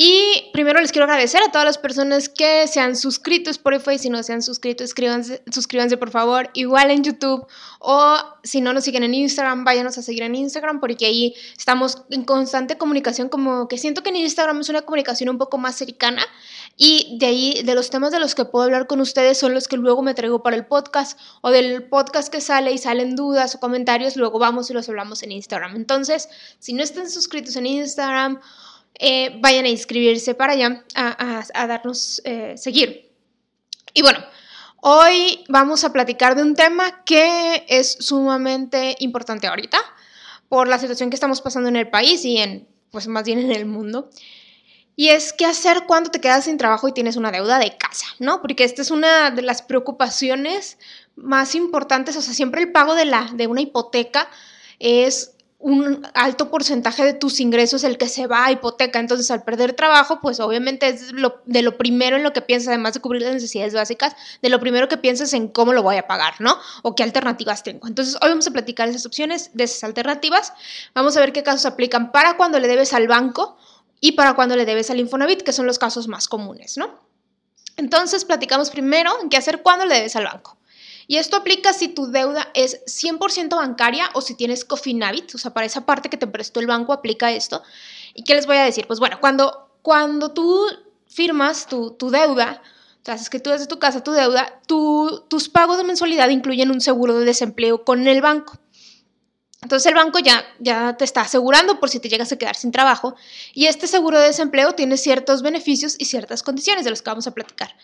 y primero les quiero agradecer a todas las personas que se han suscrito a Spotify. Si no se han suscrito, suscríbanse, suscríbanse por favor. Igual en YouTube. O si no nos siguen en Instagram, váyanos a seguir en Instagram porque ahí estamos en constante comunicación. Como que siento que en Instagram es una comunicación un poco más cercana. Y de ahí, de los temas de los que puedo hablar con ustedes son los que luego me traigo para el podcast. O del podcast que sale y salen dudas o comentarios, luego vamos y los hablamos en Instagram. Entonces, si no están suscritos en Instagram eh, vayan a inscribirse para allá a, darnos eh, seguir. Y bueno, hoy vamos a platicar de un tema que es sumamente importante ahorita por la situación que estamos pasando en el país y en, pues más bien en el mundo. Y es qué hacer cuando te quedas sin trabajo y tienes una deuda de casa, ¿no? Porque esta es una de las preocupaciones más importantes, o sea, siempre el pago de, la, de una hipoteca es un alto porcentaje de tus ingresos el que se va a hipoteca. Entonces, al perder trabajo, pues obviamente es de lo primero en lo que piensas, además de cubrir las necesidades básicas, de lo primero que piensas en cómo lo voy a pagar, ¿no? O qué alternativas tengo. Entonces, hoy vamos a platicar esas opciones, de esas alternativas. Vamos a ver qué casos aplican para cuando le debes al banco y para cuando le debes al Infonavit, que son los casos más comunes, ¿no? Entonces, platicamos primero en qué hacer cuando le debes al banco. Y esto aplica si tu deuda es 100% bancaria o si tienes Cofinavit, o sea, para esa parte que te prestó el banco aplica esto. ¿Y qué les voy a decir? Pues bueno, cuando, cuando tú firmas tu, tu deuda, haces que tú desde tu casa tu deuda, tus pagos de mensualidad incluyen un seguro de desempleo con el banco. Entonces el banco ya, ya te está asegurando por si te llegas a quedar sin trabajo y este seguro de desempleo tiene ciertos beneficios y ciertas condiciones de los que vamos a platicar.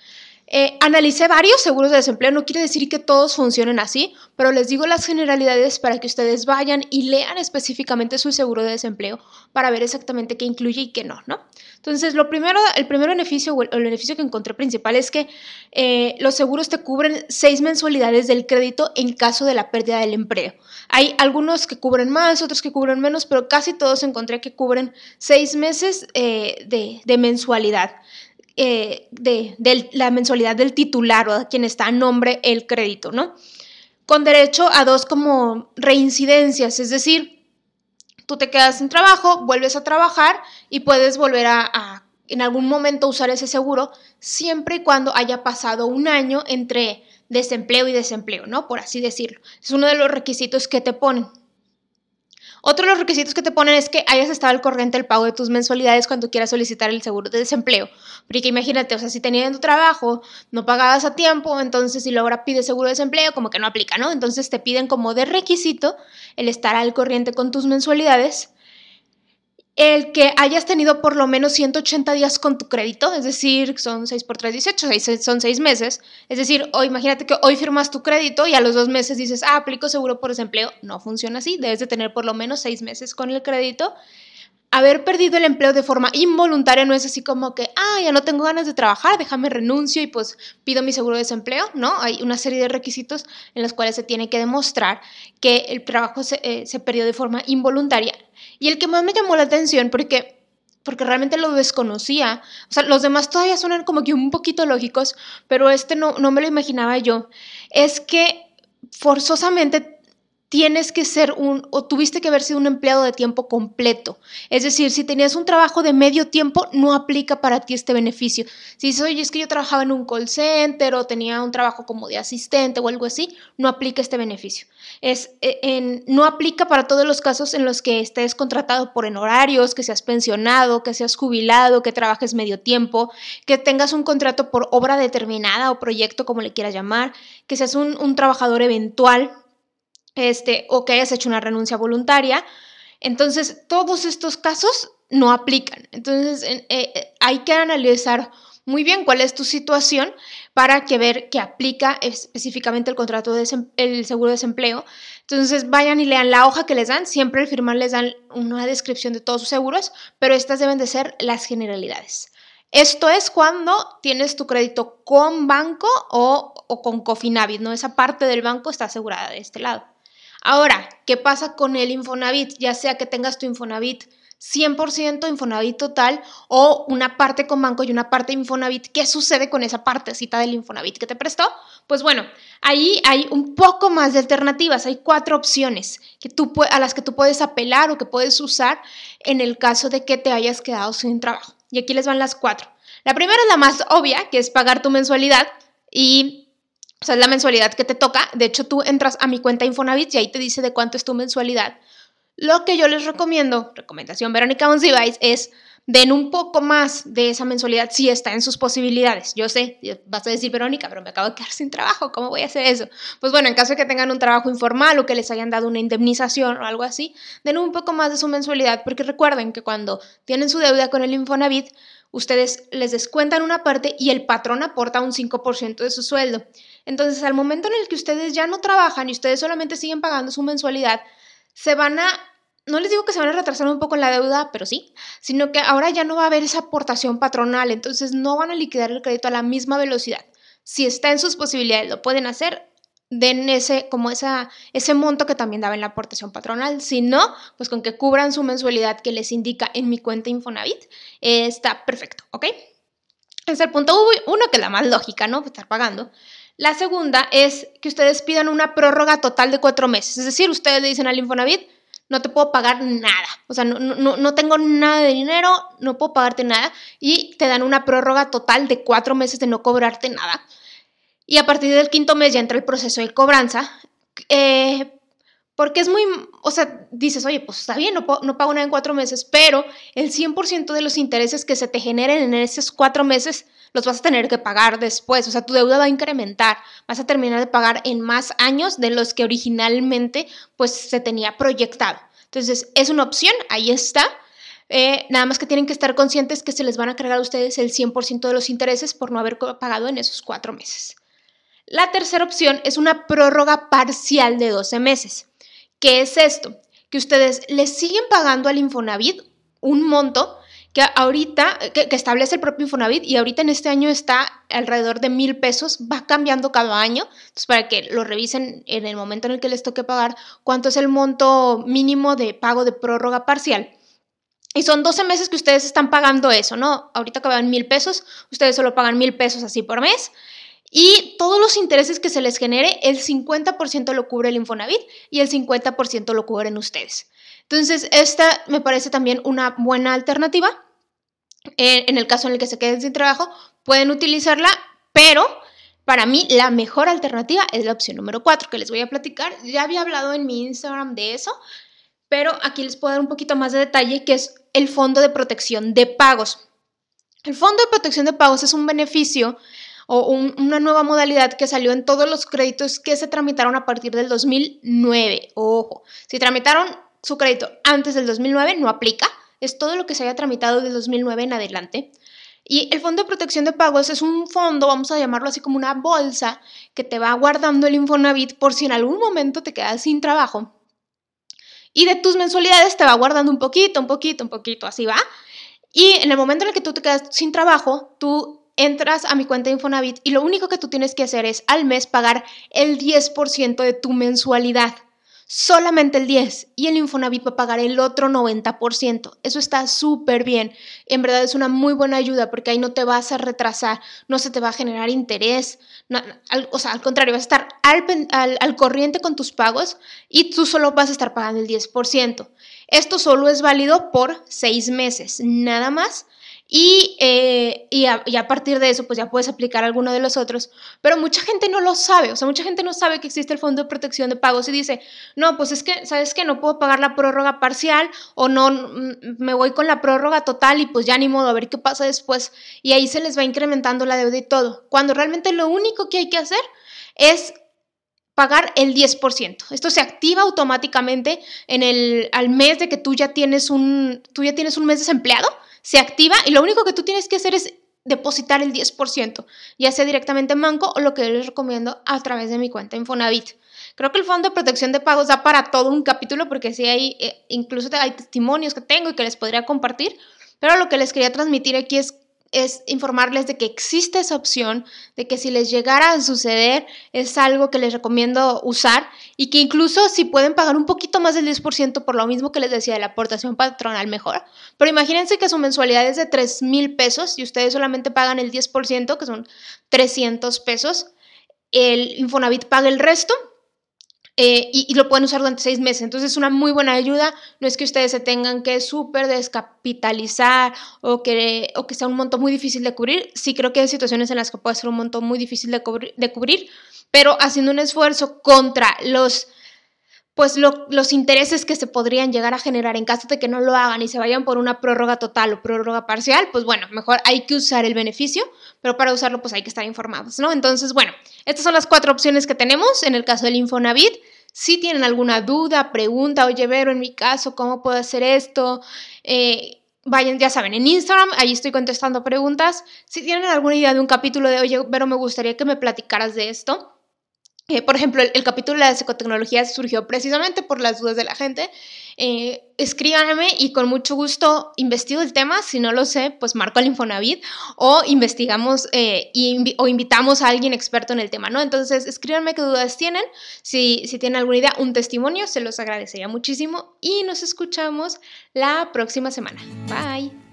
Eh, analicé varios seguros de desempleo, no quiere decir que todos funcionen así, pero les digo las generalidades para que ustedes vayan y lean específicamente su seguro de desempleo para ver exactamente qué incluye y qué no, ¿no? Entonces, lo primero, el primer beneficio o el, beneficio que encontré principal es que eh, los seguros te cubren seis mensualidades del crédito en caso de la pérdida del empleo. Hay algunos que cubren más, otros que cubren menos, pero casi todos encontré que cubren seis meses eh, de, de mensualidad. Eh, de, la mensualidad del titular o a quien está a nombre el crédito, ¿no? Con derecho a dos como reincidencias, es decir, tú te quedas sin trabajo, vuelves a trabajar y puedes volver a, en algún momento usar ese seguro siempre y cuando haya pasado un año entre desempleo y desempleo, ¿no? Por así decirlo. Es uno de los requisitos que te ponen. Otro de los requisitos que te ponen es que hayas estado al corriente del pago de tus mensualidades cuando quieras solicitar el seguro de desempleo. Porque imagínate, o sea, si tenías tu trabajo, no pagabas a tiempo, entonces si ahora pides seguro de desempleo, como que no aplica, ¿no? Entonces te piden como de requisito el estar al corriente con tus mensualidades el que hayas tenido por lo menos 180 días con tu crédito, es decir, son 6 por 3, 18, son 6 meses. Es decir, imagínate que hoy firmas tu crédito y a los dos meses dices, ah, aplico seguro por desempleo. No funciona así, debes de tener por lo menos 6 meses con el crédito. Haber perdido el empleo de forma involuntaria no es así como que, ah, ya no tengo ganas de trabajar, déjame renuncio y pues pido mi seguro de desempleo, ¿no? Hay una serie de requisitos en los cuales se tiene que demostrar que el trabajo se, eh, se perdió de forma involuntaria y el que más me llamó la atención, porque, porque realmente lo desconocía, o sea, los demás todavía suenan como que un poquito lógicos, pero este no, no me lo imaginaba yo, es que forzosamente tienes que ser un, o tuviste que haber sido un empleado de tiempo completo. Es decir, si tenías un trabajo de medio tiempo, no aplica para ti este beneficio. Si soy, es que yo trabajaba en un call center o tenía un trabajo como de asistente o algo así, no aplica este beneficio. Es, e, en, no aplica para todos los casos en los que estés contratado por en horarios, que seas pensionado, que seas jubilado, que trabajes medio tiempo, que tengas un contrato por obra determinada o proyecto, como le quieras llamar, que seas un trabajador eventual este, o que hayas hecho una renuncia voluntaria. Entonces, todos estos casos no aplican. Entonces, eh, eh, hay que analizar muy bien cuál es tu situación para que ver que aplica específicamente el contrato de el seguro de desempleo. Entonces vayan y lean la hoja que les dan, siempre al firmar les dan una descripción de todos sus seguros, pero estas deben de ser las generalidades. Esto es cuando tienes tu crédito con banco o, con Cofinavit, ¿no? Esa parte del banco está asegurada de este lado. Ahora, ¿qué pasa con el Infonavit? Ya sea que tengas tu Infonavit 100% Infonavit total o una parte con banco y una parte Infonavit. ¿Qué sucede con esa partecita del Infonavit que te prestó? Pues bueno, ahí hay un poco más de alternativas. Hay cuatro opciones que tú, a las que tú puedes apelar o que puedes usar en el caso de que te hayas quedado sin trabajo. Y aquí les van las cuatro. La primera es la más obvia, que es pagar tu mensualidad y o sea, es la mensualidad que te toca. De hecho, tú entras a mi cuenta Infonavit y ahí te dice de cuánto es tu mensualidad. Lo que yo les recomiendo, recomendación Verónica Monsiváis, es den un poco más de esa mensualidad si está en sus posibilidades. Yo sé, vas a decir, Verónica, pero me acabo de quedar sin trabajo, ¿cómo voy a hacer eso? Pues bueno, en caso de que tengan un trabajo informal o que les hayan dado una indemnización o algo así, den un poco más de su mensualidad, porque recuerden que cuando tienen su deuda con el Infonavit, ustedes les descuentan una parte y el patrón aporta un 5% de su sueldo. Entonces, al momento en el que ustedes ya no trabajan y ustedes solamente siguen pagando su mensualidad, se van a, no les digo que se van a retrasar un poco la deuda, pero sí, sino que ahora ya no va a haber esa aportación patronal, entonces no van a liquidar el crédito a la misma velocidad. Si está en sus posibilidades, lo pueden hacer, den ese, como esa, ese monto que también daba en la aportación patronal. Si no, pues con que cubran su mensualidad que les indica en mi cuenta Infonavit, está perfecto, ¿ok? Es el punto uno, que es la más lógica, ¿no? Estar pagando. La segunda es que ustedes pidan una prórroga total de cuatro meses. Es decir, ustedes le dicen al Infonavit, no te puedo pagar nada. O sea, no, tengo nada de dinero, no puedo pagarte nada. Y te dan una prórroga total de cuatro meses de no cobrarte nada. Y a partir del quinto mes ya entra el proceso de cobranza. Eh, porque es muy, o sea, dices, oye, pues está bien, no, no pago nada en cuatro meses, pero el 100% de los intereses que se te generen en esos cuatro meses los vas a tener que pagar después. O sea, tu deuda va a incrementar. Vas a terminar de pagar en más años de los que originalmente pues se tenía proyectado. Entonces, es una opción, ahí está. Eh, nada más que tienen que estar conscientes que se les van a cargar a ustedes el 100% de los intereses por no haber pagado en esos cuatro meses. La tercera opción es una prórroga parcial de 12 meses. ¿Qué es esto? Que ustedes les siguen pagando al Infonavit un monto que ahorita, que, establece el propio Infonavit y ahorita en este año está alrededor de mil pesos, va cambiando cada año, entonces para que lo revisen en el momento en el que les toque pagar, cuánto es el monto mínimo de pago de prórroga parcial. Y son 12 meses que ustedes están pagando eso, ¿no? Ahorita acaban mil pesos, ustedes solo pagan mil pesos así por mes. Y todos los intereses que se les genere, el 50% lo cubre el Infonavit y el 50% lo cubren ustedes. Entonces, esta me parece también una buena alternativa. En, el caso en el que se queden sin trabajo, pueden utilizarla, pero para mí la mejor alternativa es la opción número 4, que les voy a platicar. Ya había hablado en mi Instagram de eso, pero aquí les puedo dar un poquito más de detalle, que es el Fondo de Protección de Pagos. El Fondo de Protección de Pagos es un beneficio o una nueva modalidad que salió en todos los créditos que se tramitaron a partir del 2009. Ojo, si tramitaron su crédito antes del 2009 no aplica, es todo lo que se haya tramitado del 2009 en adelante. Y el Fondo de Protección de Pagos es un fondo, vamos a llamarlo así como una bolsa, que te va guardando el Infonavit por si en algún momento te quedas sin trabajo. Y de tus mensualidades te va guardando un poquito, un poquito, un poquito, así va. Y en el momento en el que tú te quedas sin trabajo, tú entras a mi cuenta de Infonavit y lo único que tú tienes que hacer es al mes pagar el 10% de tu mensualidad solamente el 10 y el Infonavit va a pagar el otro 90%. Eso está súper bien. En verdad es una muy buena ayuda porque ahí no te vas a retrasar, no se te va a generar interés. o sea, al contrario, vas a estar al, al corriente con tus pagos y tú solo vas a estar pagando el 10%. Esto solo es válido por seis meses, nada más. Y, eh, y, a, partir de eso, pues ya puedes aplicar alguno de los otros. Pero mucha gente no lo sabe, o sea, mucha gente no sabe que existe el Fondo de Protección de Pagos y dice, no, pues es que, ¿sabes qué? No puedo pagar la prórroga parcial o no, mm, me voy con la prórroga total y pues ya ni modo, a ver qué pasa después. Y ahí se les va incrementando la deuda y todo. Cuando realmente lo único que hay que hacer es pagar el 10%. Esto se activa automáticamente en el, al mes de que tú ya tienes un, tú ya tienes un mes desempleado se activa y lo único que tú tienes que hacer es depositar el 10%, ya sea directamente en banco o lo que yo les recomiendo a través de mi cuenta Infonavit. Creo que el Fondo de Protección de Pagos da para todo un capítulo porque sí hay, eh, incluso hay testimonios que tengo y que les podría compartir, pero lo que les quería transmitir aquí es es informarles de que existe esa opción, de que si les llegara a suceder es algo que les recomiendo usar y que incluso si pueden pagar un poquito más del 10% por lo mismo que les decía de la aportación patronal mejor. Pero imagínense que su mensualidad es de 3 mil pesos y ustedes solamente pagan el 10%, que son 300 pesos. El Infonavit paga el resto eh, y, lo pueden usar durante seis meses. Entonces es una muy buena ayuda. No es que ustedes se tengan que súper descapitalizar o que, o que sea un monto muy difícil de cubrir. Sí creo que hay situaciones en las que puede ser un monto muy difícil de, de cubrir, pero haciendo un esfuerzo contra los pues los intereses que se podrían llegar a generar en caso de que no lo hagan y se vayan por una prórroga total o prórroga parcial, pues bueno, mejor hay que usar el beneficio, pero para usarlo pues hay que estar informados, ¿no? Entonces, bueno, estas son las cuatro opciones que tenemos en el caso del Infonavit. Si tienen alguna duda, pregunta, oye, Vero, en mi caso, ¿cómo puedo hacer esto? Eh, vayan, ya saben, en Instagram, ahí estoy contestando preguntas. Si tienen alguna idea de un capítulo de, oye, Vero, me gustaría que me platicaras de esto, eh, por ejemplo, el, capítulo de la psicotecnología surgió precisamente por las dudas de la gente. Eh, escríbanme y con mucho gusto investigo el tema. Si no lo sé, pues marco al Infonavit o investigamos eh, o invitamos a alguien experto en el tema, ¿no? Entonces, escríbanme qué dudas tienen. Si, si tienen alguna idea, un testimonio, se los agradecería muchísimo y nos escuchamos la próxima semana. Bye.